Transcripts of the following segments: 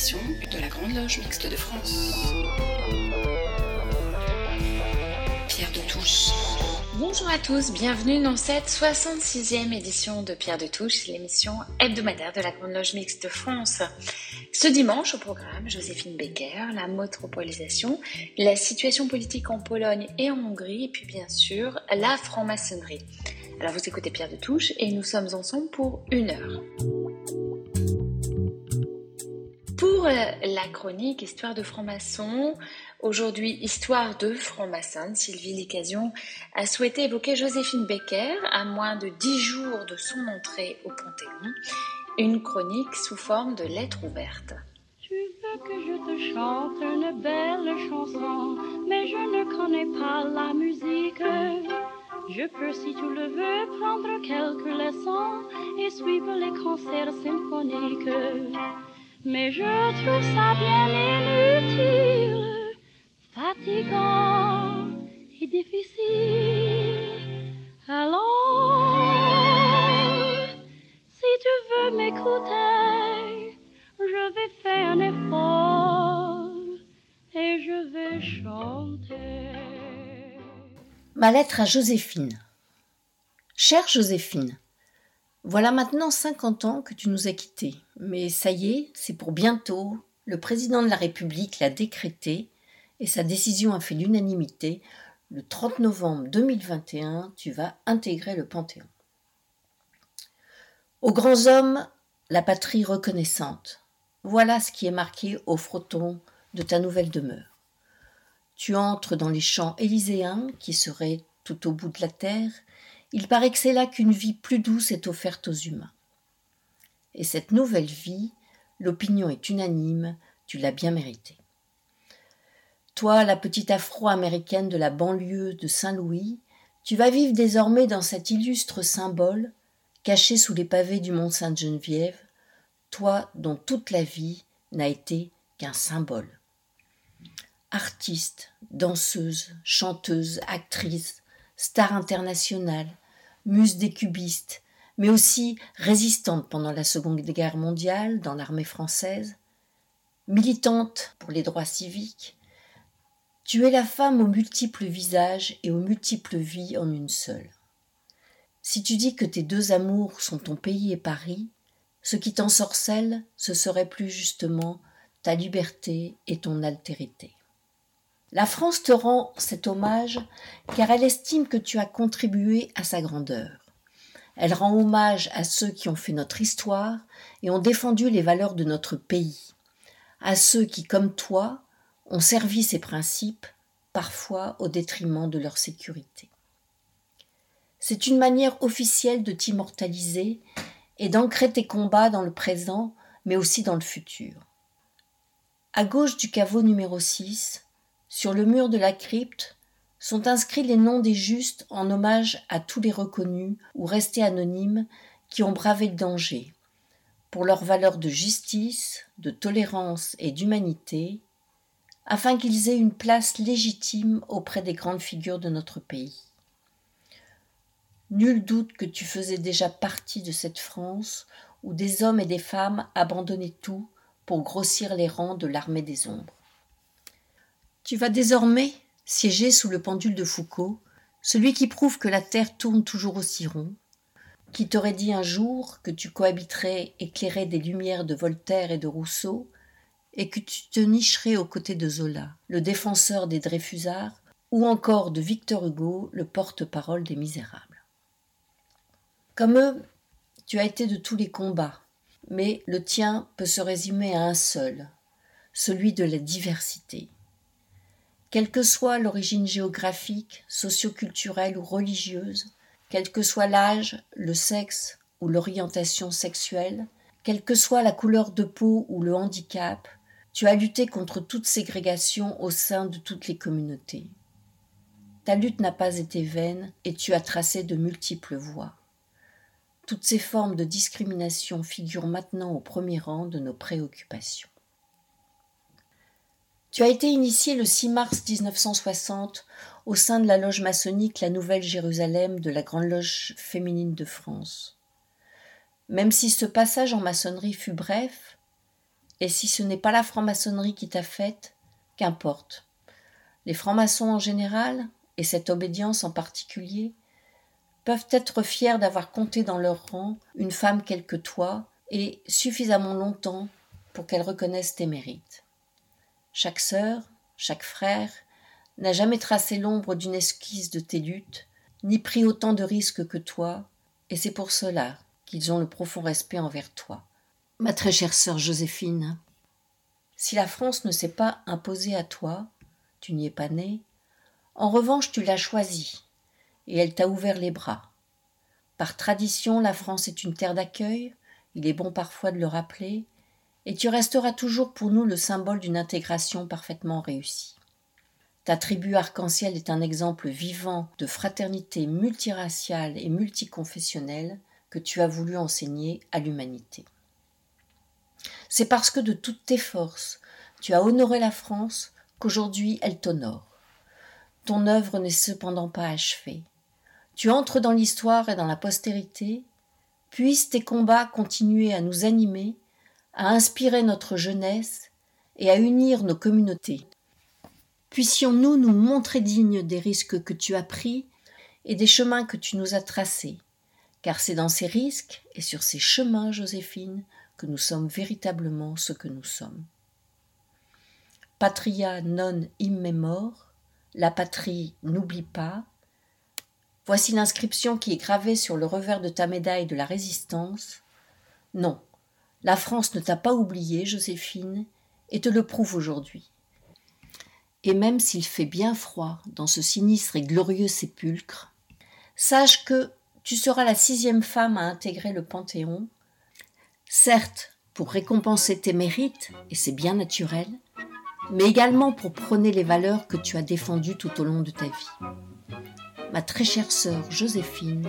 de la Grande Loge Mixte de France. Pierre de Touche. Bonjour à tous, bienvenue dans cette 66e édition de Pierre de Touche, l'émission hebdomadaire de la Grande Loge Mixte de France. Ce dimanche au programme, Joséphine Becker, la métropolisation, la situation politique en Pologne et en Hongrie, et puis bien sûr la franc-maçonnerie. Alors vous écoutez Pierre de Touche et nous sommes ensemble pour une heure. Pour euh, la chronique Histoire de franc-maçon, aujourd'hui Histoire de franc-maçon, Sylvie Licasion a souhaité évoquer Joséphine Becker à moins de dix jours de son entrée au Panthéon, une chronique sous forme de lettre ouverte. Tu veux que je te chante une belle chanson, mais je ne connais pas la musique. Je peux, si tu le veux, prendre quelques leçons et suivre les concerts symphoniques. Mais je trouve ça bien inutile, fatigant et difficile. Alors, si tu veux m'écouter, je vais faire un effort et je vais chanter. Ma lettre à Joséphine. Chère Joséphine, voilà maintenant cinquante ans que tu nous as quittés, mais ça y est, c'est pour bientôt. Le président de la République l'a décrété et sa décision a fait l'unanimité. Le 30 novembre 2021, tu vas intégrer le Panthéon. Aux grands hommes, la patrie reconnaissante. Voilà ce qui est marqué au frotton de ta nouvelle demeure. Tu entres dans les champs élyséens qui seraient tout au bout de la terre il paraît que c'est là qu'une vie plus douce est offerte aux humains. Et cette nouvelle vie, l'opinion est unanime, tu l'as bien méritée. Toi, la petite afro-américaine de la banlieue de Saint-Louis, tu vas vivre désormais dans cet illustre symbole, caché sous les pavés du mont Sainte-Geneviève, toi dont toute la vie n'a été qu'un symbole. Artiste, danseuse, chanteuse, actrice, star internationale, muse des cubistes, mais aussi résistante pendant la Seconde Guerre mondiale dans l'armée française, militante pour les droits civiques, tu es la femme aux multiples visages et aux multiples vies en une seule. Si tu dis que tes deux amours sont ton pays et Paris, ce qui t'ensorcelle, ce serait plus justement ta liberté et ton altérité. La France te rend cet hommage car elle estime que tu as contribué à sa grandeur. Elle rend hommage à ceux qui ont fait notre histoire et ont défendu les valeurs de notre pays, à ceux qui, comme toi, ont servi ces principes, parfois au détriment de leur sécurité. C'est une manière officielle de t'immortaliser et d'ancrer tes combats dans le présent, mais aussi dans le futur. À gauche du caveau numéro 6, sur le mur de la crypte sont inscrits les noms des justes en hommage à tous les reconnus ou restés anonymes qui ont bravé le danger, pour leurs valeurs de justice, de tolérance et d'humanité, afin qu'ils aient une place légitime auprès des grandes figures de notre pays. Nul doute que tu faisais déjà partie de cette France où des hommes et des femmes abandonnaient tout pour grossir les rangs de l'armée des ombres. Tu vas désormais siéger sous le pendule de Foucault, celui qui prouve que la Terre tourne toujours aussi rond, qui t'aurait dit un jour que tu cohabiterais éclairé des lumières de Voltaire et de Rousseau, et que tu te nicherais aux côtés de Zola, le défenseur des Dreyfusards, ou encore de Victor Hugo, le porte-parole des Misérables. Comme eux, tu as été de tous les combats, mais le tien peut se résumer à un seul, celui de la diversité. Quelle que soit l'origine géographique, socioculturelle ou religieuse, quel que soit l'âge, le sexe ou l'orientation sexuelle, quelle que soit la couleur de peau ou le handicap, tu as lutté contre toute ségrégation au sein de toutes les communautés. Ta lutte n'a pas été vaine et tu as tracé de multiples voies. Toutes ces formes de discrimination figurent maintenant au premier rang de nos préoccupations. Tu as été initié le 6 mars 1960 au sein de la loge maçonnique La Nouvelle Jérusalem de la Grande Loge féminine de France. Même si ce passage en maçonnerie fut bref, Et si ce n'est pas la franc-maçonnerie qui t'a faite, qu'importe. Les francs-maçons en général, et cette obédience en particulier, peuvent être fiers d'avoir compté dans leur rang une femme quelle que toi, et suffisamment longtemps pour qu'elle reconnaisse tes mérites. Chaque sœur, chaque frère, n'a jamais tracé l'ombre d'une esquisse de tes luttes, ni pris autant de risques que toi, et c'est pour cela qu'ils ont le profond respect envers toi. Ma très chère sœur Joséphine, si la France ne s'est pas imposée à toi, tu n'y es pas née, en revanche tu l'as choisie, et elle t'a ouvert les bras. Par tradition, la France est une terre d'accueil, il est bon parfois de le rappeler, et tu resteras toujours pour nous le symbole d'une intégration parfaitement réussie. Ta tribu arc-en-ciel est un exemple vivant de fraternité multiraciale et multiconfessionnelle que tu as voulu enseigner à l'humanité. C'est parce que de toutes tes forces tu as honoré la France qu'aujourd'hui elle t'honore. Ton œuvre n'est cependant pas achevée. Tu entres dans l'histoire et dans la postérité, puissent tes combats continuer à nous animer, à inspirer notre jeunesse et à unir nos communautés. Puissions-nous nous montrer dignes des risques que tu as pris et des chemins que tu nous as tracés, car c'est dans ces risques et sur ces chemins, Joséphine, que nous sommes véritablement ce que nous sommes. Patria non immemor, la patrie n'oublie pas. Voici l'inscription qui est gravée sur le revers de ta médaille de la résistance. Non, la France ne t'a pas oublié, Joséphine, et te le prouve aujourd'hui. Et même s'il fait bien froid dans ce sinistre et glorieux sépulcre, sache que tu seras la sixième femme à intégrer le Panthéon, certes pour récompenser tes mérites, et c'est bien naturel, mais également pour prôner les valeurs que tu as défendues tout au long de ta vie. Ma très chère sœur Joséphine,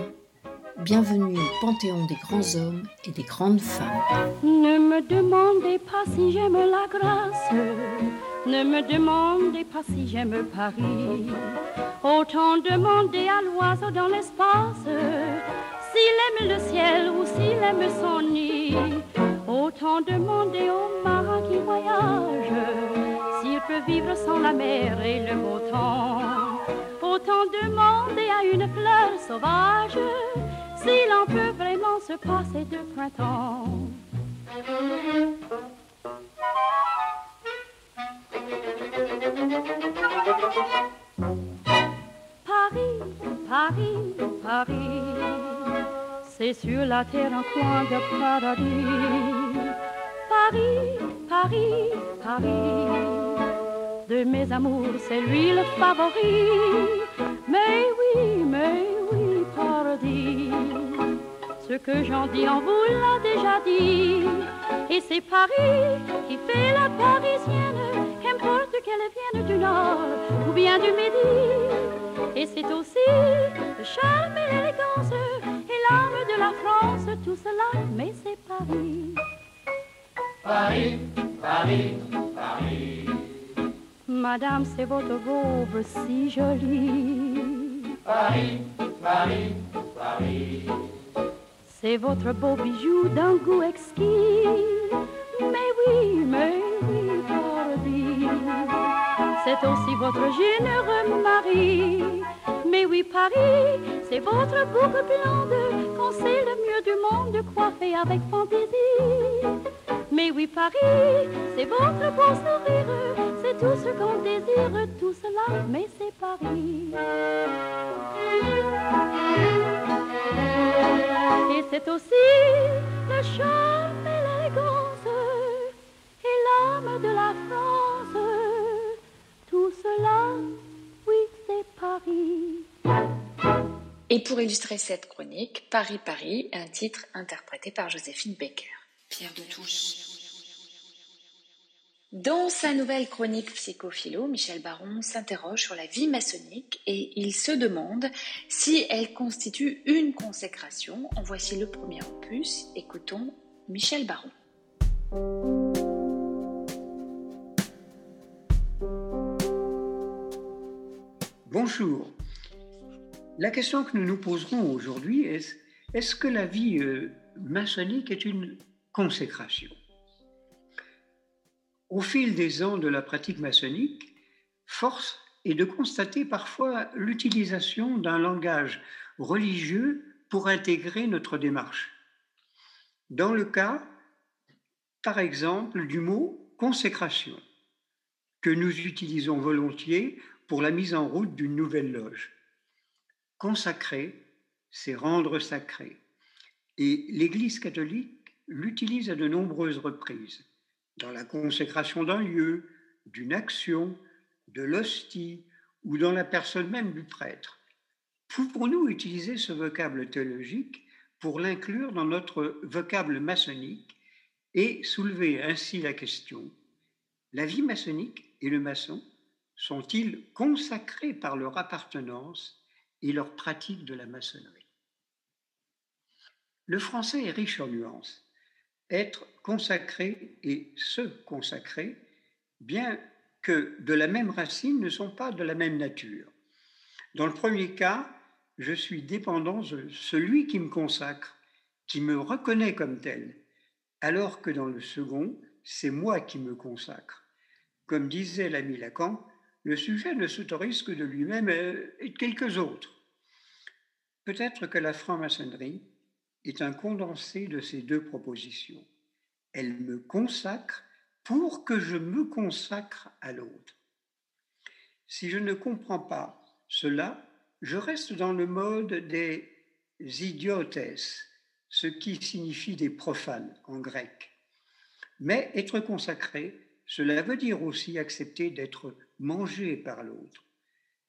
bienvenue au Panthéon des grands hommes et des grandes femmes. Ne me demandez pas si j'aime la grâce ne me demandez pas si j'aime Paris. Autant demander à l'oiseau dans l'espace s'il aime le ciel ou s'il aime son nid. Autant demander au marin qui voyage s'il peut vivre sans la mer et le beau temps. Autant demander à une fleur sauvage s'il en peut vraiment se passer de printemps. Paris, Paris, Paris, c'est sur la terre un coin de paradis. Paris, Paris, Paris, de mes amours, c'est lui le favori. Mais oui, mais paradis, ce que j'en dis en vous l'a déjà dit. Et c'est Paris qui fait la parisienne qu'importe qu'elle vienne du nord ou bien du midi. Et c'est aussi le charme et l'élégance et l'âme de la France, tout cela, mais c'est Paris. Paris, Paris, Paris. Madame, c'est votre robe si jolie. Paris, Paris, Paris. C'est votre beau bijou d'un goût exquis. Mais oui, mais oui, Paris. C'est aussi votre généreux mari. Mais oui, Paris, c'est votre boucle blonde qu'on sait le mieux du monde coiffé avec fantaisie. Mais oui, Paris, c'est votre beau sourire, c'est tout ce qu'on désire, tout cela, mais c'est Paris. Et c'est aussi le charme et l'élégance et l'âme de la France. Tout cela, oui, c'est Paris. Et pour illustrer cette chronique, Paris, Paris, un titre interprété par Joséphine Baker. Pierre de Touche. Dans sa nouvelle chronique Psychophilo, Michel Baron s'interroge sur la vie maçonnique et il se demande si elle constitue une consécration. En voici le premier opus. Écoutons Michel Baron. Bonjour. La question que nous nous poserons aujourd'hui est est-ce que la vie euh, maçonnique est une consécration Au fil des ans de la pratique maçonnique, force est de constater parfois l'utilisation d'un langage religieux pour intégrer notre démarche. Dans le cas, par exemple, du mot consécration, que nous utilisons volontiers pour la mise en route d'une nouvelle loge. Consacrer, c'est rendre sacré. Et l'Église catholique l'utilise à de nombreuses reprises, dans la consécration d'un lieu, d'une action, de l'hostie ou dans la personne même du prêtre. Pouvons-nous utiliser ce vocable théologique pour l'inclure dans notre vocable maçonnique et soulever ainsi la question, la vie maçonnique et le maçon sont-ils consacrés par leur appartenance et leur pratique de la maçonnerie? Le français est riche en nuances. Être consacré et se consacrer, bien que de la même racine, ne sont pas de la même nature. Dans le premier cas, je suis dépendant de celui qui me consacre, qui me reconnaît comme tel, alors que dans le second, c'est moi qui me consacre. Comme disait l'ami Lacan, le sujet ne s'autorise que de lui-même et de quelques autres. Peut-être que la franc-maçonnerie est un condensé de ces deux propositions. Elle me consacre pour que je me consacre à l'autre. Si je ne comprends pas cela, je reste dans le mode des idiotes, ce qui signifie des profanes en grec. Mais être consacré, cela veut dire aussi accepter d'être mangé par l'autre.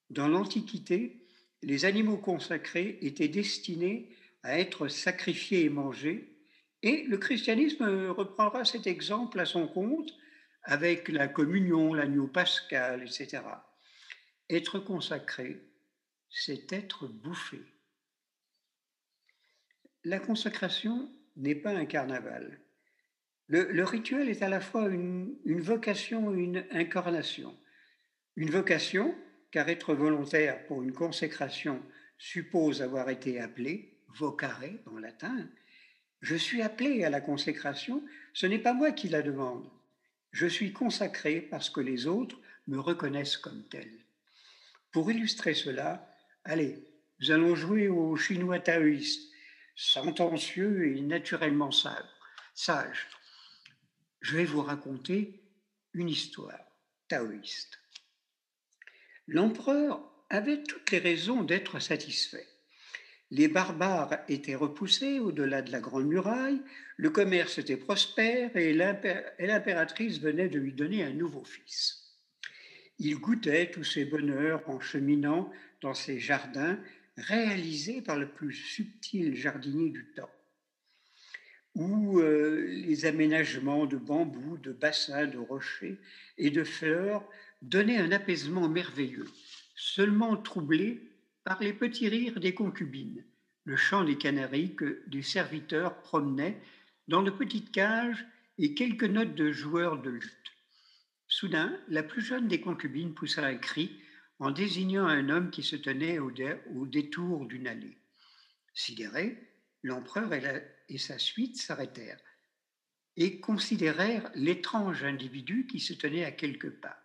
Dans l'Antiquité, les animaux consacrés étaient destinés à être sacrifiés et mangés, et le christianisme reprendra cet exemple à son compte avec la communion, l'agneau pascal, etc. Être consacré, c'est être bouffé. La consacration n'est pas un carnaval. Le, rituel est à la fois une, une vocation une incarnation. Une vocation, car être volontaire pour une consécration suppose avoir été appelé, vocare en latin, je suis appelé à la consécration, ce n'est pas moi qui la demande. Je suis consacré parce que les autres me reconnaissent comme tel. Pour illustrer cela, allez, nous allons jouer au chinois taoïste, sentencieux et naturellement sage. Je vais vous raconter une histoire taoïste. L'empereur avait toutes les raisons d'être satisfait. Les barbares étaient repoussés au-delà de la Grande Muraille, le commerce était prospère et l'impératrice venait de lui donner un nouveau fils. Il goûtait tous ces bonheurs en cheminant dans ces jardins réalisés par le plus subtil jardinier du temps, où euh, les aménagements de bambous, de bassins, de rochers et de fleurs donnaient un apaisement merveilleux, seulement troublé par les petits rires des concubines, le chant des canaris que des serviteurs promenaient dans de petites cages et quelques notes de joueurs de lutte. Soudain, la plus jeune des concubines poussa un cri en désignant un homme qui se tenait au, détour d'une allée. Sidéré, l'empereur et sa suite s'arrêtèrent et considérèrent l'étrange individu qui se tenait à quelques pas.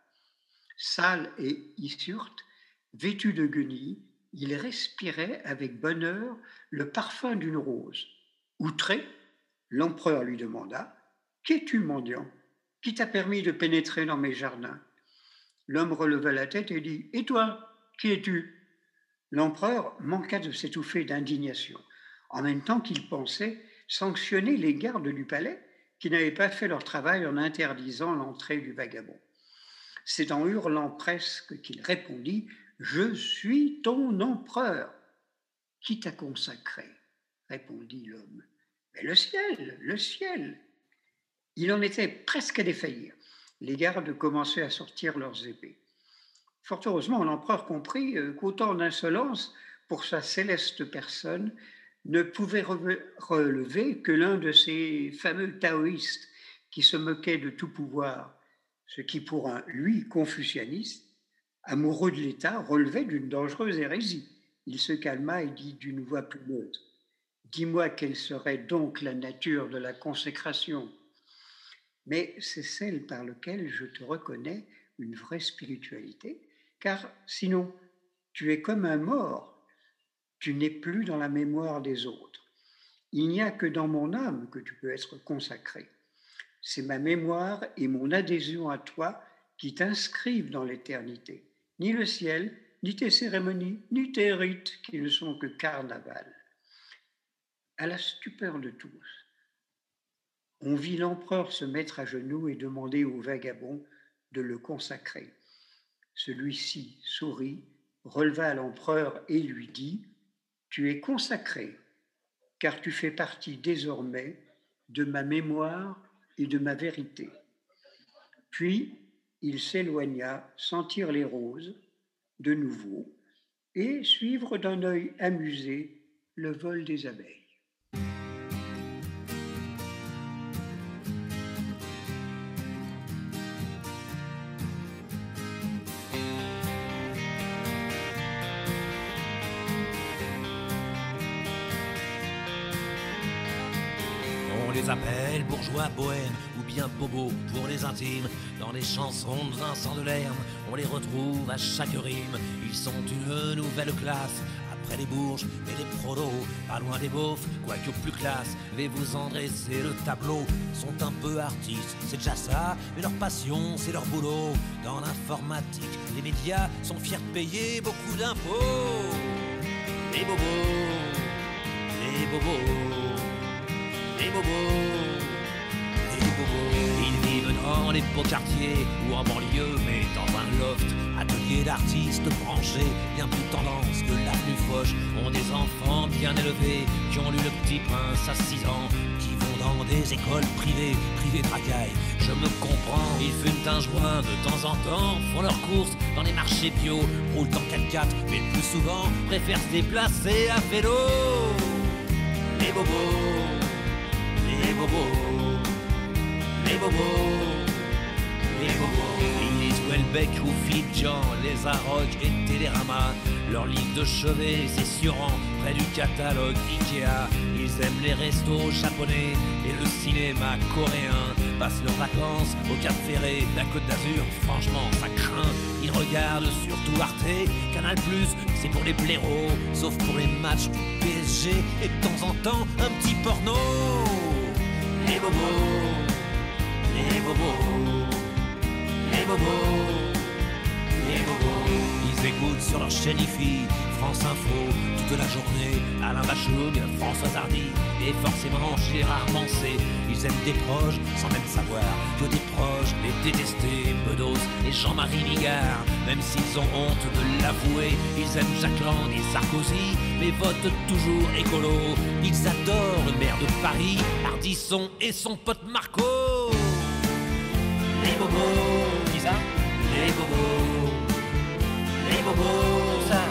Sale et hissurte, vêtu de guenilles, il respirait avec bonheur le parfum d'une rose. Outré, l'empereur lui demanda Qu'es-tu, mendiant? Qui t'a permis de pénétrer dans mes jardins? L'homme releva la tête et dit Et toi, qui es-tu? L'empereur manqua de s'étouffer d'indignation, en même temps qu'il pensait sanctionner les gardes du palais qui n'avaient pas fait leur travail en interdisant l'entrée du vagabond. C'est en hurlant presque qu'il répondit je suis ton empereur. Qui t'a consacré? répondit l'homme. Mais le ciel, le ciel. Il en était presque à défaillir. Les gardes commençaient à sortir leurs épées. Fort heureusement, l'empereur comprit euh, qu'autant d'insolence pour sa céleste personne ne pouvait relever que l'un de ces fameux taoïstes qui se moquaient de tout pouvoir, ce qui pour un lui confucianiste amoureux de l'État, relevait d'une dangereuse hérésie. Il se calma et dit d'une voix plus neutre Dis-moi quelle serait donc la nature de la consécration mais c'est celle par laquelle je te reconnais une vraie spiritualité, car sinon, tu es comme un mort, tu n'es plus dans la mémoire des autres. Il n'y a que dans mon âme que tu peux être consacré. C'est ma mémoire et mon adhésion à toi qui t'inscrivent dans l'éternité. Ni le ciel, ni tes cérémonies, ni tes rites qui ne sont que carnaval. À la stupeur de tous, on vit l'empereur se mettre à genoux et demander au vagabond de le consacrer. Celui-ci sourit, releva l'empereur et lui dit, Tu es consacré, car tu fais partie désormais de ma mémoire et de ma vérité. Puis il s'éloigna sentir les roses de nouveau et suivre d'un œil amusé le vol des abeilles. Bohèmes ou bien bobos pour les intimes. Dans les chansons de Vincent Delerme, on les retrouve à chaque rime. Ils sont une nouvelle classe. Après les bourges et les prolos, pas loin des beaufs, quoique plus classe, vais vous en dresser le tableau. Sont un peu artistes, c'est déjà ça, mais leur passion, c'est leur boulot. Dans l'informatique, les médias sont fiers de payer beaucoup d'impôts. Les bobos, les bobos. Les bobos, Ils vivent dans les beaux quartiers ou en banlieue, mais dans un loft. Atelier d'artistes branchés, bien plus tendance que l'avenue Foch. Ont des enfants bien élevés qui ont lu le petit prince à 6 ans, qui vont dans des écoles privées, privées de racailles. Je me comprends, ils fument un joint de temps en temps, font leurs courses dans les marchés bio, roulent en 4x4, mais le plus souvent préfèrent se déplacer à vélo. Les bobos les bobos, bobos, les bobos. Ils lisent Welbeck ou Philippe Jean, les Arocs et Télérama. Leur livre de chevet, c'est surant, près du catalogue Ikea. Ils aiment les restos japonais et le cinéma coréen. Passent leurs vacances au Cap Ferré, la Côte d'Azur, franchement ça craint. Ils regardent surtout Arte, Canal+, c'est pour les blaireaux, sauf pour les matchs du PSG et de temps en temps un petit porno. Les bobos, les bobos, les bobos, les bobos. Ils écoutent sur leur chaîne IFI, France Info, toute la journée, Alain Bachung, François Hardy, et forcément Gérard Mancé. Ils aiment des proches sans même savoir que des proches les détester, Bedos et Jean-Marie Bigard. Même s'ils ont honte de l'avouer, ils aiment Jacques Lang et Sarkozy, mais votent toujours écolo. Ils adorent le maire de Paris, Ardisson et son pote Marco. Bobos, ça? Les bobos, les bobos, ça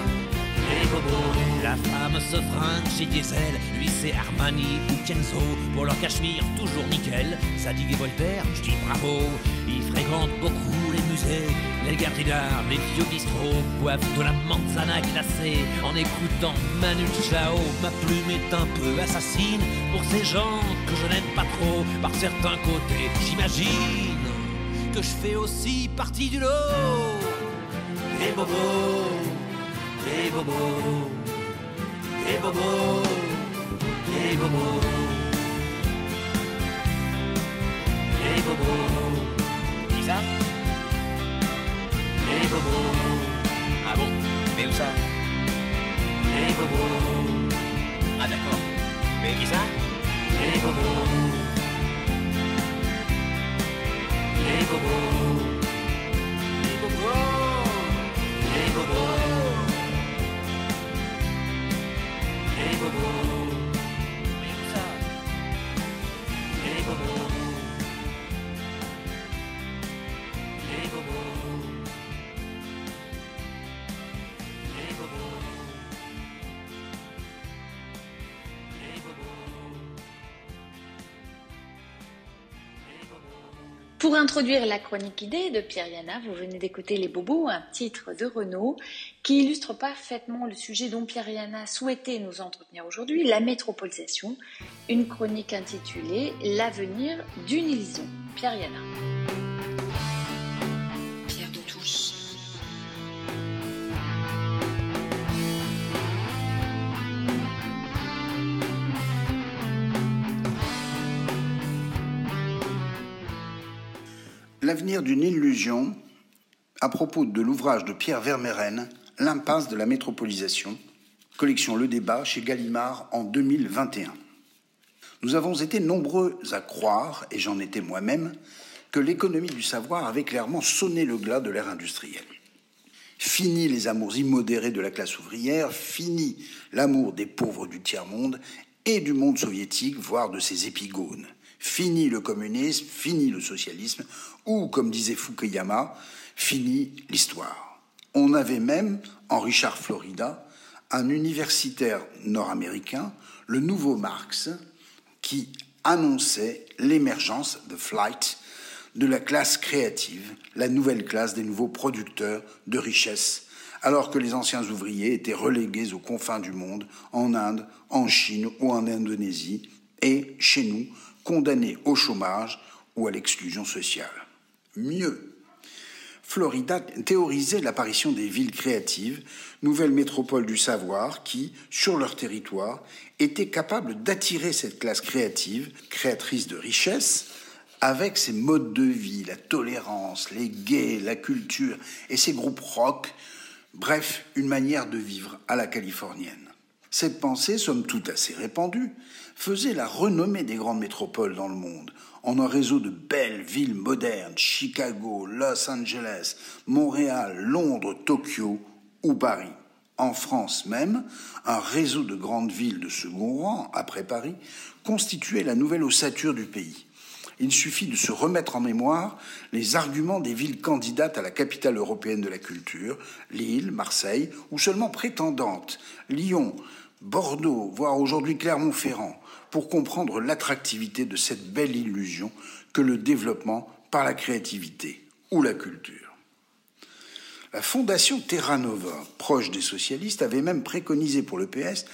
les bobos. La femme se fringue chez Diesel, lui c'est Armani ou Kenzo. Pour leur cachemire, toujours nickel. Zadig et Voltaire, je dis bravo. Ils fréquentent beaucoup les musées, les galeries d'art, les vieux bistrots. Boivent de la manzana glacée en écoutant Manu Chao. Ma plume est un peu assassine pour ces gens que je n'aime pas trop. Par certains côtés, j'imagine que je fais aussi partie du lot. Les bobos, les bobos, les bobos, les bobos, les bobos. Qui ça? Les bobos. Ah bon? Mais où ça? Les bobos. Ah d'accord. Mais qui ça? Les bobos. Les bobos. Les Pour introduire la chronique idée de Pierre Yana, vous venez d'écouter Les Bobos, un titre de Renault qui illustre parfaitement le sujet dont Pierre Yana souhaitait nous entretenir aujourd'hui, la métropolisation, une chronique intitulée L'avenir d'une illusion. Pierre Yana. L'avenir d'une illusion, à propos de l'ouvrage de Pierre Vermeren, L'impasse de la métropolisation, collection Le Débat chez Gallimard en 2021. Nous avons été nombreux à croire, et j'en étais moi-même, que l'économie du savoir avait clairement sonné le glas de l'ère industrielle. Fini les amours immodérés de la classe ouvrière, fini l'amour des pauvres du tiers-monde et du monde soviétique, voire de ses épigones. Fini le communisme, fini le socialisme, ou, comme disait Fukuyama, fini l'histoire. On avait même, en Richard Florida, un universitaire nord-américain, le nouveau Marx, qui annonçait l'émergence, de flight, de la classe créative, la nouvelle classe des nouveaux producteurs de richesses, alors que les anciens ouvriers étaient relégués aux confins du monde, en Inde, en Chine ou en Indonésie, et, chez nous, condamnés au chômage ou à l'exclusion sociale. Mieux, Florida théorisait l'apparition des villes créatives, nouvelles métropoles du savoir qui, sur leur territoire, étaient capables d'attirer cette classe créative, créatrice de richesses, avec ses modes de vie, la tolérance, les gays, la culture et ses groupes rock, bref, une manière de vivre à la californienne. Cette pensée, somme toute assez répandue, faisait la renommée des grandes métropoles dans le monde, en un réseau de belles villes modernes, Chicago, Los Angeles, Montréal, Londres, Tokyo ou Paris. En France même, un réseau de grandes villes de second rang, après Paris, constituait la nouvelle ossature du pays. Il suffit de se remettre en mémoire les arguments des villes candidates à la capitale européenne de la culture, Lille, Marseille, ou seulement prétendantes, Lyon, Bordeaux, voire aujourd'hui Clermont-Ferrand, pour comprendre l'attractivité de cette belle illusion que le développement par la créativité ou la culture. La fondation Terra Nova, proche des socialistes, avait même préconisé pour le PS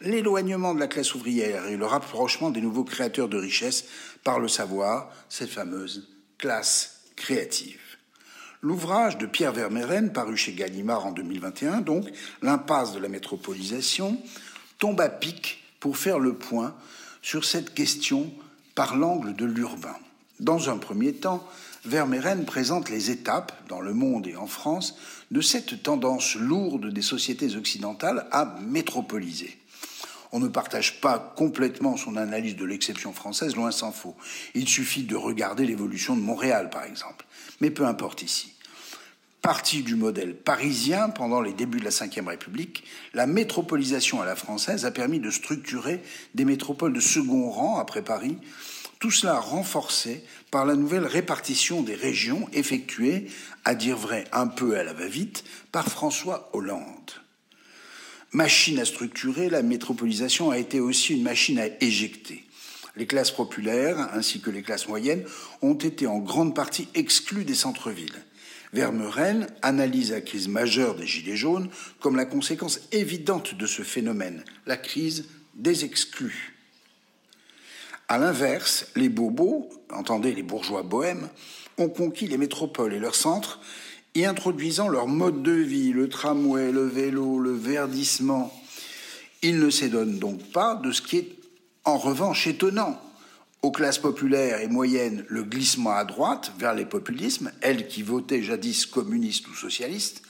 l'éloignement de la classe ouvrière et le rapprochement des nouveaux créateurs de richesses par le savoir, cette fameuse classe créative. L'ouvrage de Pierre Vermeren, paru chez Gallimard en 2021, donc, L'impasse de la métropolisation, tombe à pic pour faire le point sur cette question par l'angle de l'urbain. Dans un premier temps, Vermeeren présente les étapes, dans le monde et en France, de cette tendance lourde des sociétés occidentales à métropoliser. On ne partage pas complètement son analyse de l'exception française, loin s'en faut. Il suffit de regarder l'évolution de Montréal, par exemple. Mais peu importe ici. Partie du modèle parisien pendant les débuts de la Ve République, la métropolisation à la française a permis de structurer des métropoles de second rang après Paris, tout cela renforcé par la nouvelle répartition des régions effectuée, à dire vrai un peu à la va-vite, par François Hollande. Machine à structurer, la métropolisation a été aussi une machine à éjecter. Les classes populaires ainsi que les classes moyennes ont été en grande partie exclues des centres-villes. Vermeuren analyse la crise majeure des Gilets jaunes comme la conséquence évidente de ce phénomène, la crise des exclus. À l'inverse, les bobos, entendez les bourgeois bohèmes, ont conquis les métropoles et leurs centres, y introduisant leur mode de vie, le tramway, le vélo, le verdissement. Ils ne s'édonnent donc pas de ce qui est en revanche étonnant, aux classes populaires et moyennes le glissement à droite vers les populismes, elles qui votaient jadis communistes ou socialistes,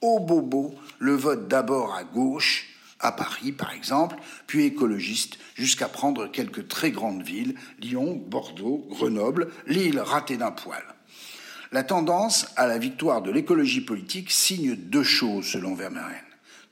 aux bobos le vote d'abord à gauche, à Paris par exemple, puis écologiste, jusqu'à prendre quelques très grandes villes, Lyon, Bordeaux, Grenoble, l'île ratée d'un poil. La tendance à la victoire de l'écologie politique signe deux choses selon Vermeeren.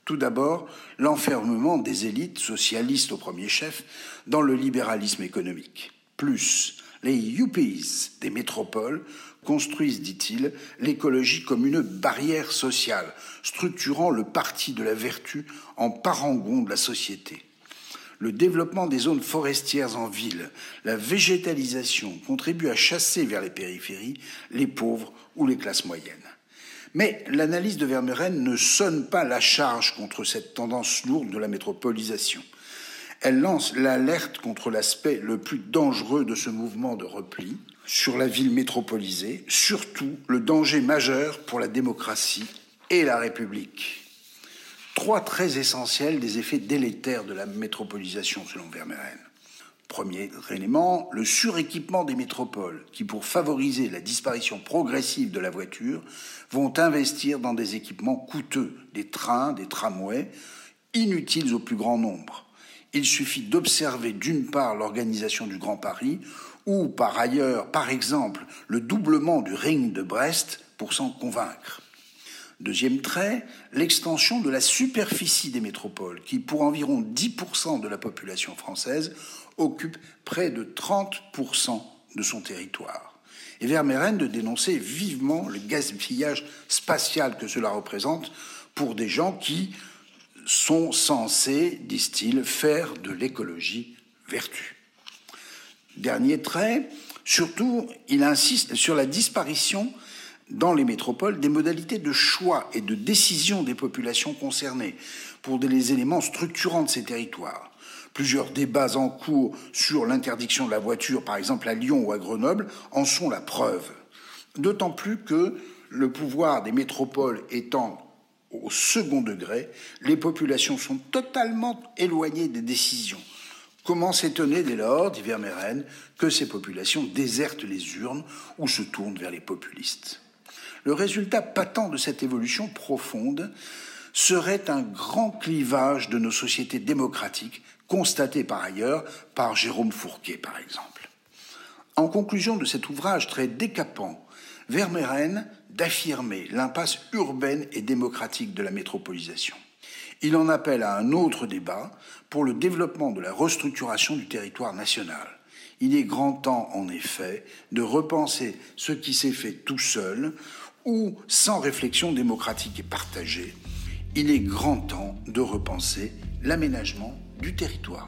Tout d'abord, l'enfermement des élites, socialistes au premier chef, dans le libéralisme économique. Plus, les yuppies des métropoles construisent, dit-il, l'écologie comme une barrière sociale, structurant le parti de la vertu en parangon de la société. le développement des zones forestières en ville, la végétalisation contribuent à chasser vers les périphéries les pauvres ou les classes moyennes. Mais l'analyse de Vermeuren ne sonne pas la charge contre cette tendance lourde de la métropolisation. Elle lance l'alerte contre l'aspect le plus dangereux de ce mouvement de repli sur la ville métropolisée, surtout le danger majeur pour la démocratie et la République. Trois traits essentiels des effets délétères de la métropolisation selon Vermeeren. Premier élément, le suréquipement des métropoles, qui, pour favoriser la disparition progressive de la voiture, vont investir dans des équipements coûteux, des trains, des tramways, inutiles au plus grand nombre. Il suffit d'observer d'une part l'organisation du Grand Paris, ou par ailleurs, par exemple, le doublement du ring de Brest pour s'en convaincre. Deuxième trait, l'extension de la superficie des métropoles, qui pour environ 10% de la population française occupe près de 30% de son territoire. Et Vermeeren de dénoncer vivement le gaspillage spatial que cela représente pour des gens qui sont censés, disent-ils, faire de l'écologie vertu. Dernier trait, surtout, il insiste sur la disparition dans les métropoles des modalités de choix et de décision des populations concernées pour des éléments structurants de ces territoires. Plusieurs débats en cours sur l'interdiction de la voiture, par exemple à Lyon ou à Grenoble, en sont la preuve. D'autant plus que le pouvoir des métropoles étant au second degré, les populations sont totalement éloignées des décisions. Comment s'étonner dès lors, dit Vermeeren, que ces populations désertent les urnes ou se tournent vers les populistes? Le résultat patent de cette évolution profonde serait un grand clivage de nos sociétés démocratiques constaté par ailleurs par Jérôme Fourquet, par exemple. En conclusion de cet ouvrage très décapant, Vermeeren d'affirmer l'impasse urbaine et démocratique de la métropolisation. Il en appelle à un autre débat pour le développement de la restructuration du territoire national. Il est grand temps, en effet, de repenser ce qui s'est fait tout seul ou sans réflexion démocratique et partagée. Il est grand temps de repenser l'aménagement du territoire.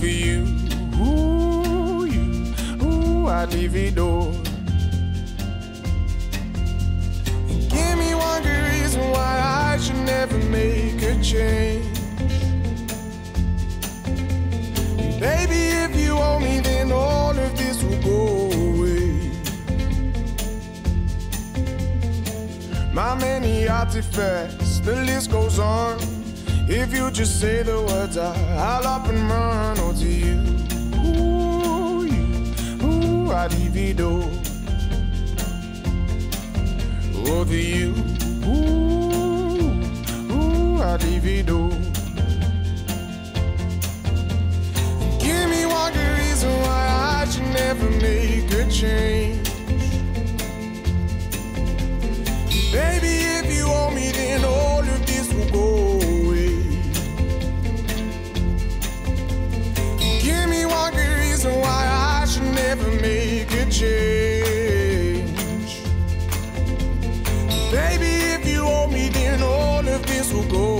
For you, ooh, you, ooh, I'd leave it all. Give me one good reason why I should never make a change. Baby, if you owe me, then all of this will go away. My many artifacts, the list goes on. If you just say the words, I, I'll up and run. Oh, to you, ooh, you, ooh, I'd divido. Oh, to you, ooh, ooh, I'd divido. Give me one good reason why I should never make a change. Baby, if you owe me, then all of this will go reason why I should never make a change. Baby, if you owe me, then all of this will go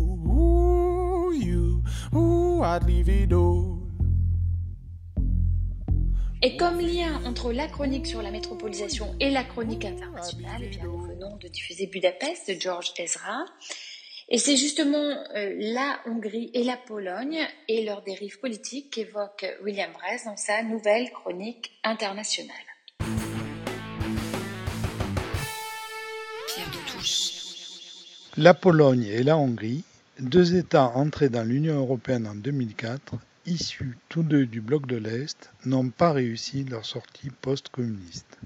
I'd leave it all. Et comme lien entre la chronique sur la métropolisation et la chronique internationale, eh bien, nous venons de diffuser Budapest de George Ezra. Et c'est justement euh, la Hongrie et la Pologne et leurs dérives politiques qu'évoque William Bress dans sa nouvelle chronique internationale. Pierre de Touche. La Pologne et la Hongrie, deux États entrés dans l'Union européenne en 2004, issus tous deux du bloc de l'Est, n'ont pas réussi leur sortie post-communiste.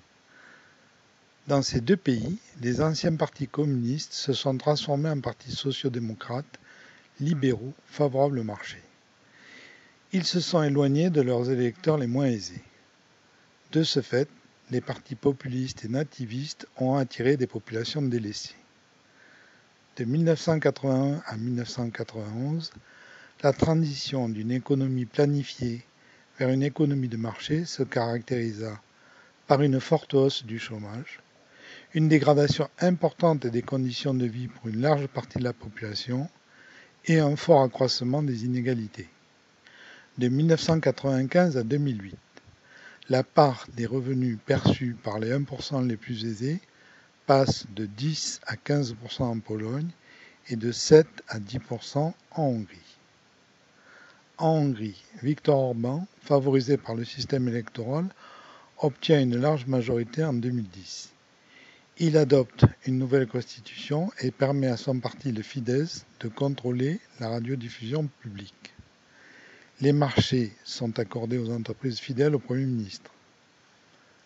Dans ces deux pays, les anciens partis communistes se sont transformés en partis sociaux-démocrates, libéraux, favorables au marché. Ils se sont éloignés de leurs électeurs les moins aisés. De ce fait, les partis populistes et nativistes ont attiré des populations délaissées. De 1981 à 1991, la transition d'une économie planifiée vers une économie de marché se caractérisa par une forte hausse du chômage, une dégradation importante des conditions de vie pour une large partie de la population et un fort accroissement des inégalités. De 1995 à 2008, la part des revenus perçus par les 1% les plus aisés passe de 10 à 15% en Pologne et de 7 à 10% en Hongrie. En Hongrie, Viktor Orban, favorisé par le système électoral, obtient une large majorité en 2010. Il adopte une nouvelle constitution et permet à son parti, le Fidesz, de contrôler la radiodiffusion publique. Les marchés sont accordés aux entreprises fidèles au Premier ministre.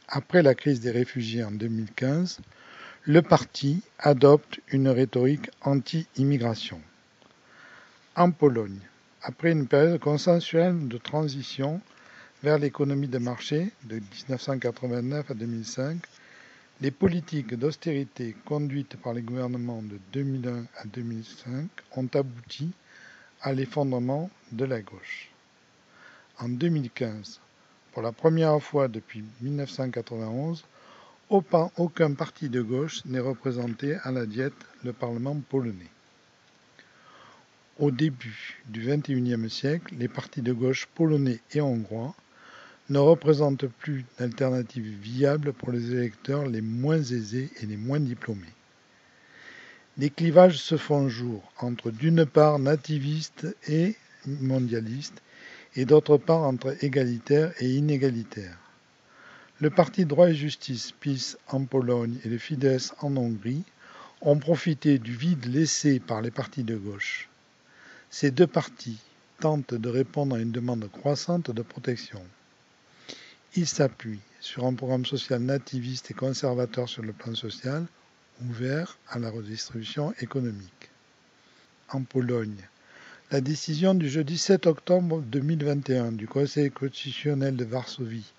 Après la crise des réfugiés en 2015, le parti adopte une rhétorique anti-immigration. En Pologne, après une période consensuelle de transition vers l'économie de marché de 1989 à 2005, les politiques d'austérité conduites par les gouvernements de 2001 à 2005 ont abouti à l'effondrement de la gauche. En 2015, pour la première fois depuis 1991, aucun parti de gauche n'est représenté à la diète le Parlement polonais. Au début du XXIe siècle, les partis de gauche polonais et hongrois ne représente plus d'alternative viable pour les électeurs les moins aisés et les moins diplômés. Des clivages se font jour entre d'une part nativistes et mondialistes et d'autre part entre égalitaires et inégalitaires. Le parti droit et justice PiS en Pologne et le Fidesz en Hongrie ont profité du vide laissé par les partis de gauche. Ces deux partis tentent de répondre à une demande croissante de protection. Il s'appuie sur un programme social nativiste et conservateur sur le plan social, ouvert à la redistribution économique. En Pologne, la décision du jeudi 7 octobre 2021 du Conseil constitutionnel de Varsovie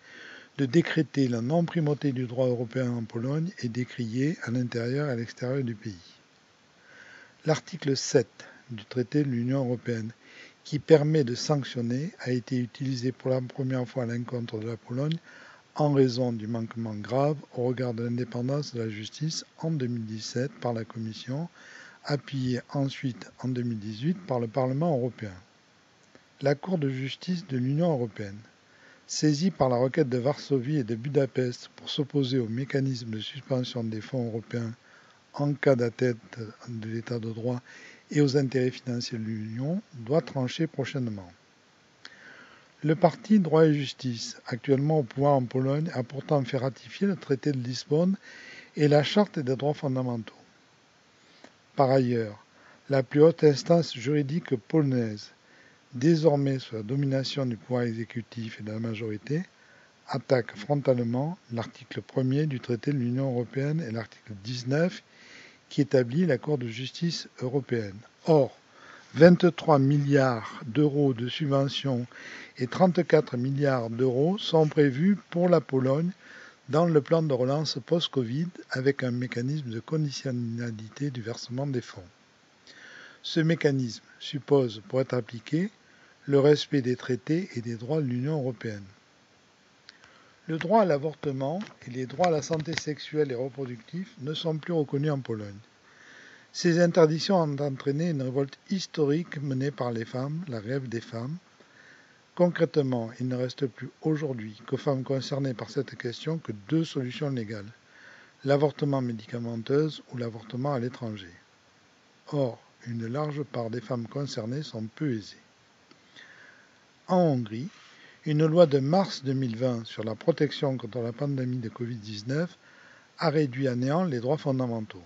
de décréter la non-primauté du droit européen en Pologne est décriée à l'intérieur et à l'extérieur du pays. L'article 7 du traité de l'Union européenne qui permet de sanctionner a été utilisé pour la première fois à l'encontre de la Pologne en raison du manquement grave au regard de l'indépendance de la justice en 2017 par la Commission, appuyée ensuite en 2018 par le Parlement européen. La Cour de justice de l'Union européenne, saisie par la requête de Varsovie et de Budapest pour s'opposer au mécanisme de suspension des fonds européens en cas d'atteinte de l'état de droit et aux intérêts financiers de l'Union doit trancher prochainement. Le parti Droit et Justice, actuellement au pouvoir en Pologne, a pourtant fait ratifier le traité de Lisbonne et la Charte des droits fondamentaux. Par ailleurs, la plus haute instance juridique polonaise, désormais sous la domination du pouvoir exécutif et de la majorité, attaque frontalement l'article 1er du traité de l'Union européenne et l'article 19 qui établit la Cour de justice européenne. Or, 23 milliards d'euros de subventions et 34 milliards d'euros sont prévus pour la Pologne dans le plan de relance post-Covid avec un mécanisme de conditionnalité du versement des fonds. Ce mécanisme suppose, pour être appliqué, le respect des traités et des droits de l'Union européenne. Le droit à l'avortement et les droits à la santé sexuelle et reproductive ne sont plus reconnus en Pologne. Ces interdictions ont entraîné une révolte historique menée par les femmes, la grève des femmes. Concrètement, il ne reste plus aujourd'hui qu'aux femmes concernées par cette question que deux solutions légales l'avortement médicamenteuse ou l'avortement à l'étranger. Or, une large part des femmes concernées sont peu aisées. En Hongrie, une loi de mars 2020 sur la protection contre la pandémie de Covid-19 a réduit à néant les droits fondamentaux.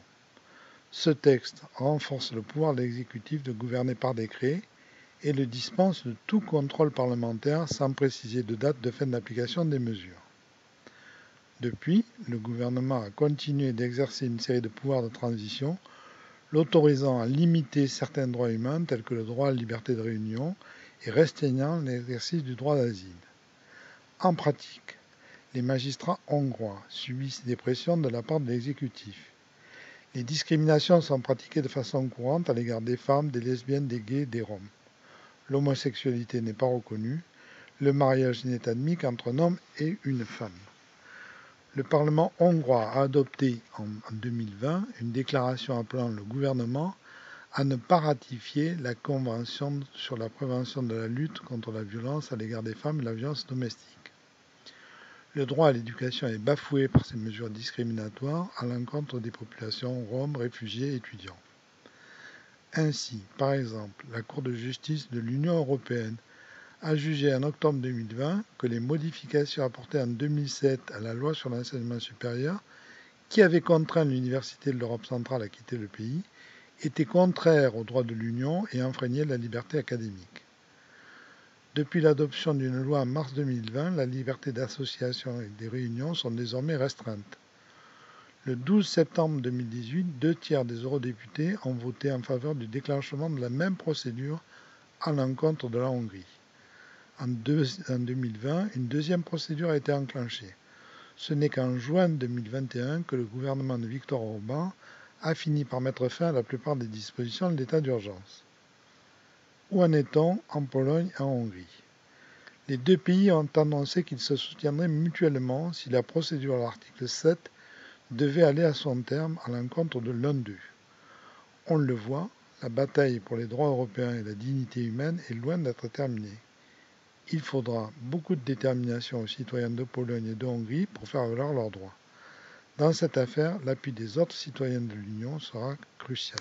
Ce texte renforce le pouvoir de l'exécutif de gouverner par décret et le dispense de tout contrôle parlementaire sans préciser de date de fin d'application des mesures. Depuis, le gouvernement a continué d'exercer une série de pouvoirs de transition, l'autorisant à limiter certains droits humains tels que le droit à la liberté de réunion et restreignant l'exercice du droit d'asile. En pratique, les magistrats hongrois subissent des pressions de la part de l'exécutif. Les discriminations sont pratiquées de façon courante à l'égard des femmes, des lesbiennes, des gays, des roms. L'homosexualité n'est pas reconnue, le mariage n'est admis qu'entre un homme et une femme. Le Parlement hongrois a adopté en 2020 une déclaration appelant le gouvernement à ne pas ratifier la Convention sur la prévention de la lutte contre la violence à l'égard des femmes et la violence domestique. Le droit à l'éducation est bafoué par ces mesures discriminatoires à l'encontre des populations roms, réfugiés, étudiants. Ainsi, par exemple, la Cour de justice de l'Union européenne a jugé en octobre 2020 que les modifications apportées en 2007 à la loi sur l'enseignement supérieur, qui avait contraint l'Université de l'Europe centrale à quitter le pays, étaient contraires aux droits de l'Union et enfreignaient la liberté académique. Depuis l'adoption d'une loi en mars 2020, la liberté d'association et des réunions sont désormais restreintes. Le 12 septembre 2018, deux tiers des eurodéputés ont voté en faveur du déclenchement de la même procédure à l'encontre de la Hongrie. En, deux, en, 2020, une deuxième procédure a été enclenchée. Ce n'est qu'en juin 2021 que le gouvernement de Viktor Orban a fini par mettre fin à la plupart des dispositions de l'état d'urgence. Où en est-on en Pologne et en Hongrie? Les deux pays ont annoncé qu'ils se soutiendraient mutuellement si la procédure à l'article 7 devait aller à son terme à l'encontre de l'un d'eux. On le voit, la bataille pour les droits européens et la dignité humaine est loin d'être terminée. Il faudra beaucoup de détermination aux citoyens de Pologne et de Hongrie pour faire valoir leurs droits. Dans cette affaire, l'appui des autres citoyens de l'Union sera crucial.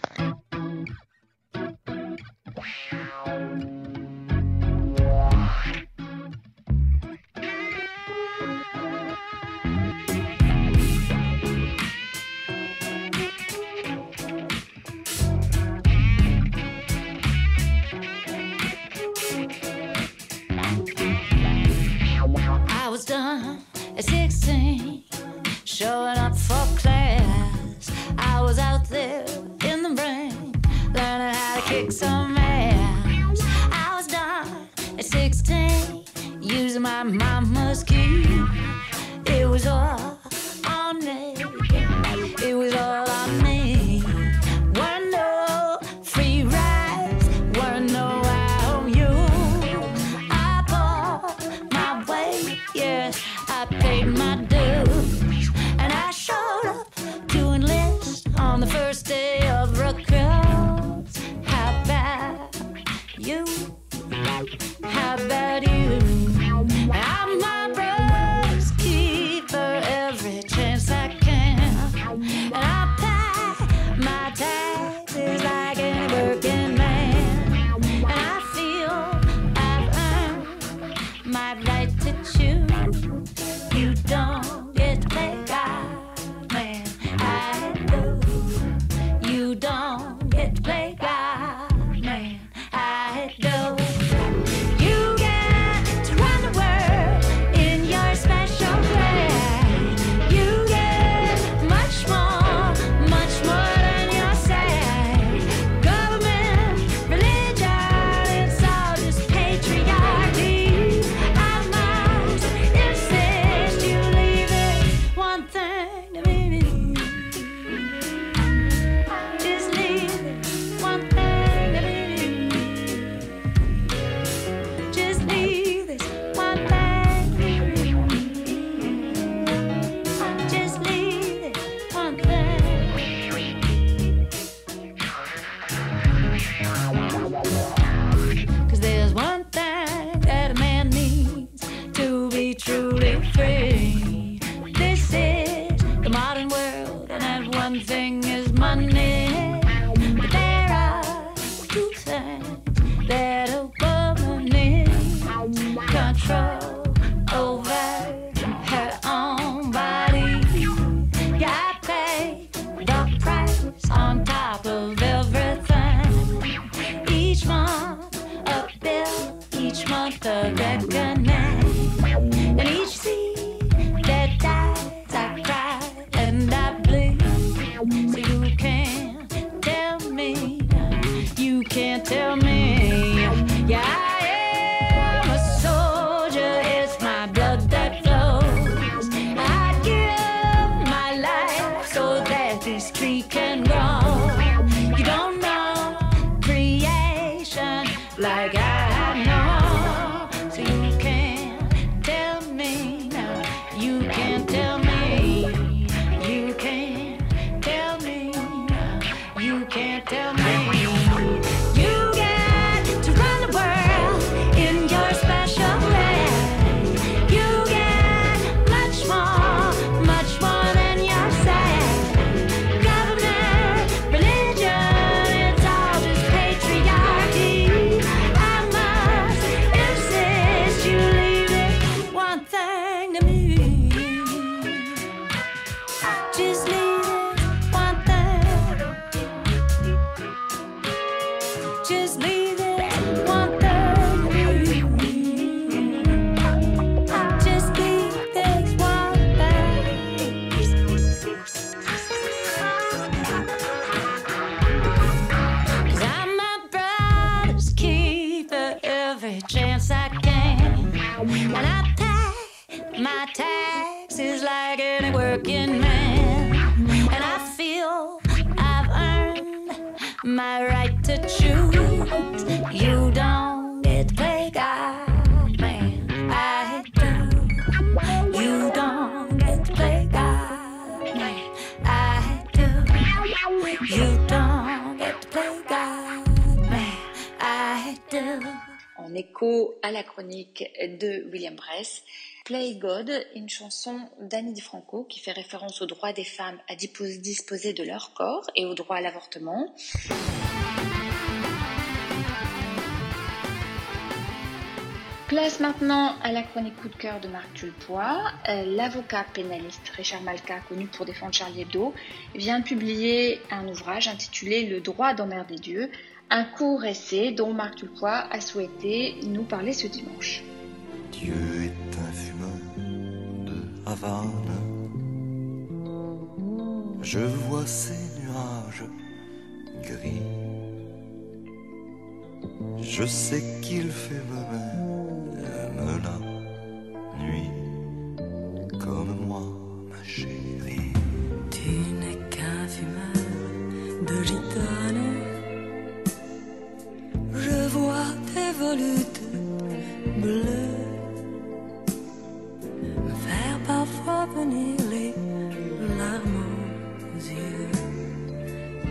much more the reckoning. My right to choose. You don't get to play God, man. I do. You don't get to play God, man. I do. You don't get to play God, man. I do. En écho à la chronique de William Bress, Play God, une chanson d'Annie DiFranco qui fait référence au droit des femmes à dispos- disposer de leur corps et au droit à l'avortement. Place maintenant à la chronique coup de cœur de Marc Tulpois. Euh, L'avocat pénaliste Richard Malka, connu pour défendre Charlie Hebdo, vient de publier un ouvrage intitulé Le droit d'emmerder Dieu, un court essai dont Marc Tulpois a souhaité nous parler ce dimanche. Dieu est un fumeur de Havane. Je vois ces nuages gris. Je sais qu'il fait même la nuit, comme moi, ma chérie. Tu n'es qu'un fumeur de gitane. Je vois tes volutes bleues venir les larmes aux yeux.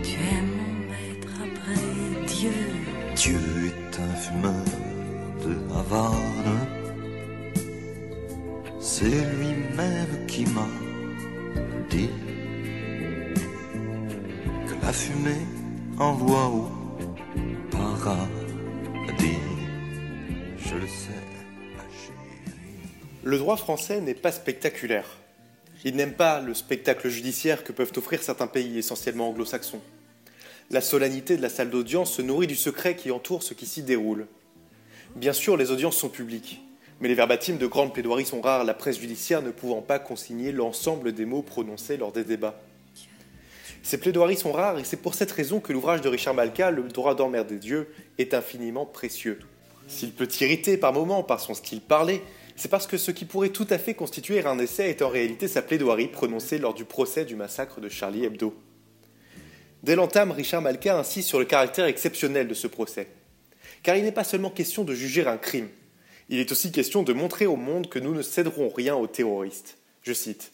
Tu es mon maître après Dieu. Dieu est un fumeur de Havane. C'est lui-même qui m'a dit que la fumée envoie au paradis. Je le sais, ma chérie. Le droit français n'est pas spectaculaire. Il n'aime pas le spectacle judiciaire que peuvent offrir certains pays essentiellement anglo-saxons. La solennité de la salle d'audience se nourrit du secret qui entoure ce qui s'y déroule. Bien sûr, les audiences sont publiques, mais les verbatims de grandes plaidoiries sont rares, la presse judiciaire ne pouvant pas consigner l'ensemble des mots prononcés lors des débats. Ces plaidoiries sont rares et c'est pour cette raison que l'ouvrage de Richard Malka, Le droit d'emmerder Dieu, est infiniment précieux. S'il peut irriter par moments par son style parlé, c'est parce que ce qui pourrait tout à fait constituer un essai est en réalité sa plaidoirie prononcée lors du procès du massacre de Charlie Hebdo. Dès l'entame, Richard Malka insiste sur le caractère exceptionnel de ce procès. Car il n'est pas seulement question de juger un crime, il est aussi question de montrer au monde que nous ne céderons rien aux terroristes. Je cite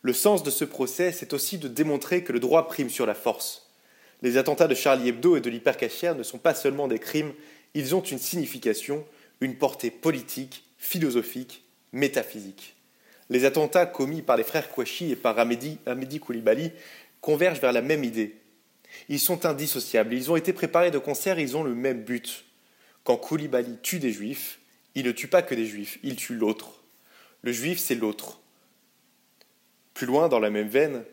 Le sens de ce procès, c'est aussi de démontrer que le droit prime sur la force. Les attentats de Charlie Hebdo et de l'hypercachère ne sont pas seulement des crimes, ils ont une signification, une portée politique, philosophique, métaphysique. Les attentats commis par les frères Kouachi et par Hamedi, Koulibaly convergent vers la même idée. Ils sont indissociables, ils ont été préparés de concert, ils ont le même but. Quand Koulibaly tue des juifs, il ne tue pas que des juifs, il tue l'autre. Le juif, c'est l'autre. Plus loin, dans la même veine,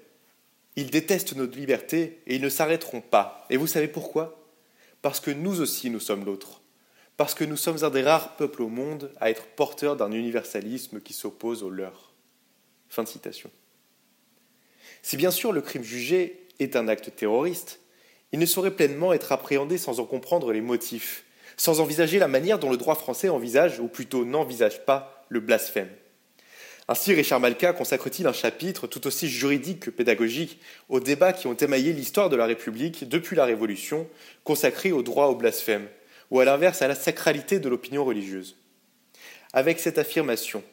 ils détestent notre liberté et ils ne s'arrêteront pas. Et vous savez pourquoi? Parce que nous aussi, nous sommes l'autre. Parce que nous sommes un des rares peuples au monde à être porteurs d'un universalisme qui s'oppose au leur. Fin de citation. Si bien sûr le crime jugé est un acte terroriste, il ne saurait pleinement être appréhendé sans en comprendre les motifs, sans envisager la manière dont le droit français envisage, ou plutôt n'envisage pas, le blasphème. Ainsi, Richard Malka consacre-t-il un chapitre tout aussi juridique que pédagogique aux débats qui ont émaillé l'histoire de la République depuis la Révolution, consacré au droit au blasphème, ou à l'inverse à la sacralité de l'opinion religieuse. Avec cette affirmation,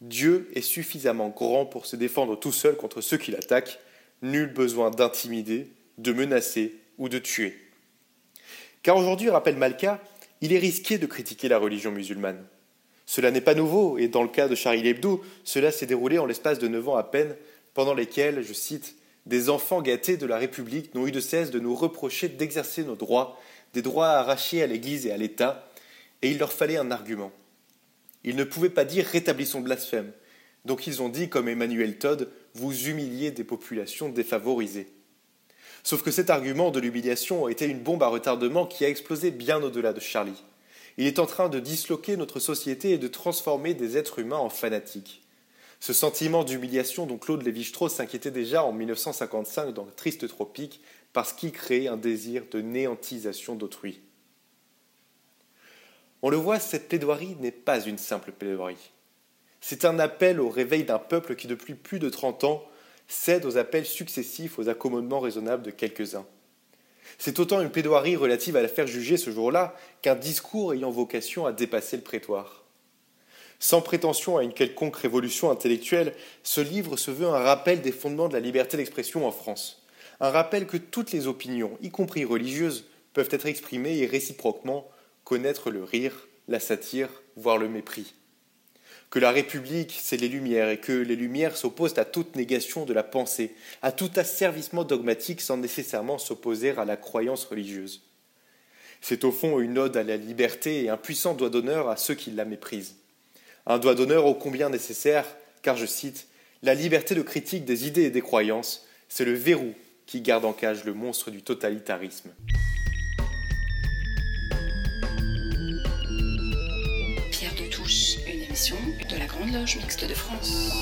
Dieu est suffisamment grand pour se défendre tout seul contre ceux qui l'attaquent, nul besoin d'intimider, de menacer ou de tuer. Car aujourd'hui, rappelle Malka, il est risqué de critiquer la religion musulmane. Cela n'est pas nouveau, et dans le cas de Charlie Hebdo, cela s'est déroulé en l'espace de neuf ans à peine, pendant lesquels, je cite, des enfants gâtés de la République n'ont eu de cesse de nous reprocher d'exercer nos droits, des droits arrachés à l'Église et à l'État, et il leur fallait un argument. Ils ne pouvaient pas dire rétablissons blasphème. Donc ils ont dit, comme Emmanuel Todd, vous humiliez des populations défavorisées. Sauf que cet argument de l'humiliation a été une bombe à retardement qui a explosé bien au-delà de Charlie. Il est en train de disloquer notre société et de transformer des êtres humains en fanatiques. Ce sentiment d'humiliation dont Claude Lévi-Strauss s'inquiétait déjà en 1955 dans Triste Tropique parce qu'il crée un désir de néantisation d'autrui. On le voit, cette plaidoirie n'est pas une simple plaidoirie. C'est un appel au réveil d'un peuple qui, depuis plus de 30 ans, cède aux appels successifs aux accommodements raisonnables de quelques-uns. C'est autant une plaidoirie relative à l'affaire jugée ce jour-là qu'un discours ayant vocation à dépasser le prétoire. Sans prétention à une quelconque révolution intellectuelle, ce livre se veut un rappel des fondements de la liberté d'expression en France. Un rappel que toutes les opinions, y compris religieuses, peuvent être exprimées et réciproquement connaître le rire, la satire, voire le mépris. Que la République, c'est les Lumières, et que les Lumières s'opposent à toute négation de la pensée, à tout asservissement dogmatique sans nécessairement s'opposer à la croyance religieuse. C'est au fond une ode à la liberté et un puissant doigt d'honneur à ceux qui la méprisent. Un doigt d'honneur ô combien nécessaire, car je cite, La liberté de critique des idées et des croyances, c'est le verrou qui garde en cage le monstre du totalitarisme. Pierre de Touche, une émission de la Grande Loge Mixte de France.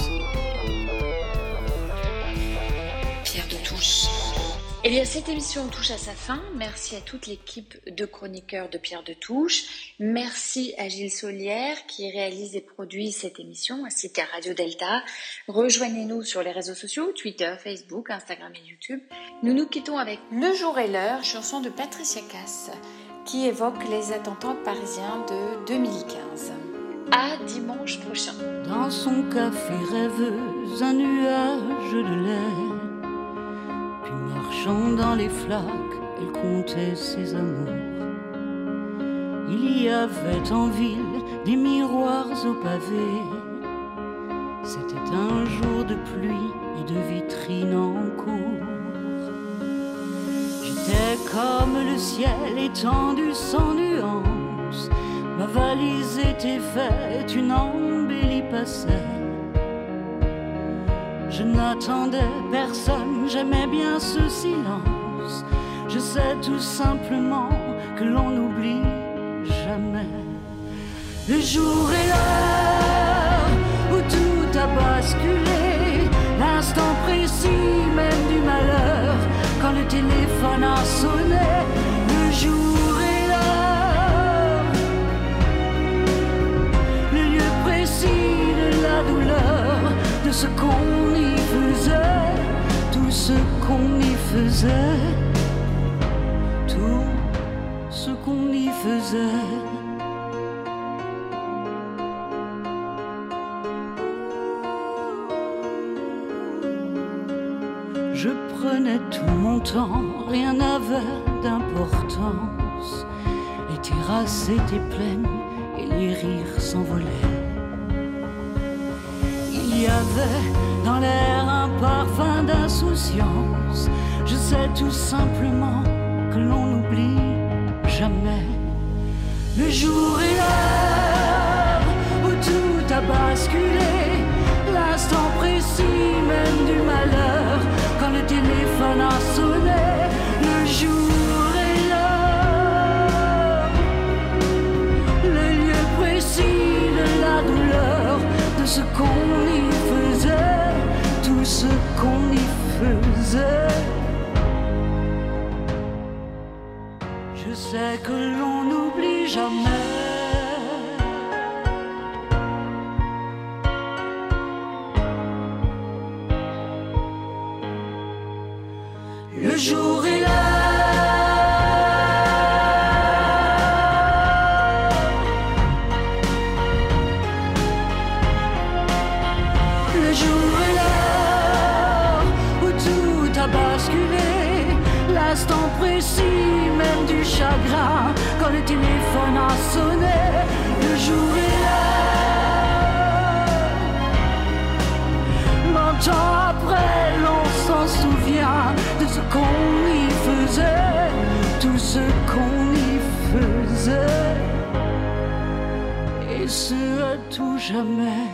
Eh bien, cette émission touche à sa fin. Merci à toute l'équipe de chroniqueurs de Pierre de Touche. Merci à Gilles Solière qui réalise et produit cette émission, ainsi qu'à Radio Delta. Rejoignez-nous sur les réseaux sociaux, Twitter, Facebook, Instagram et YouTube. Nous nous quittons avec Le jour et l'heure, chanson de Patricia Cass, qui évoque les attentats parisiens de 2015. À dimanche prochain. Dans son café rêveuse, un nuage de lait. Marchant dans les flaques, elle comptait ses amours. Il y avait en ville des miroirs au pavé. C'était un jour de pluie et de vitrines en cours. J'étais comme le ciel étendu sans nuance. Ma valise était faite, une embellie passait. Je n'attendais personne, j'aimais bien ce silence. Je sais tout simplement que l'on n'oublie jamais. Le jour et l'heure où tout a basculé, l'instant précis même du malheur, quand le téléphone a sonné. Le jour et l'heure, le lieu précis de la douleur, de ce qu'on ce qu'on y faisait, tout ce qu'on y faisait. Je prenais tout mon temps, rien n'avait d'importance. Les terrasses étaient pleines et les rires s'envolaient. Il y avait dans l'air je sais tout simplement que l'on n'oublie jamais. Le jour et là. deserve jamais.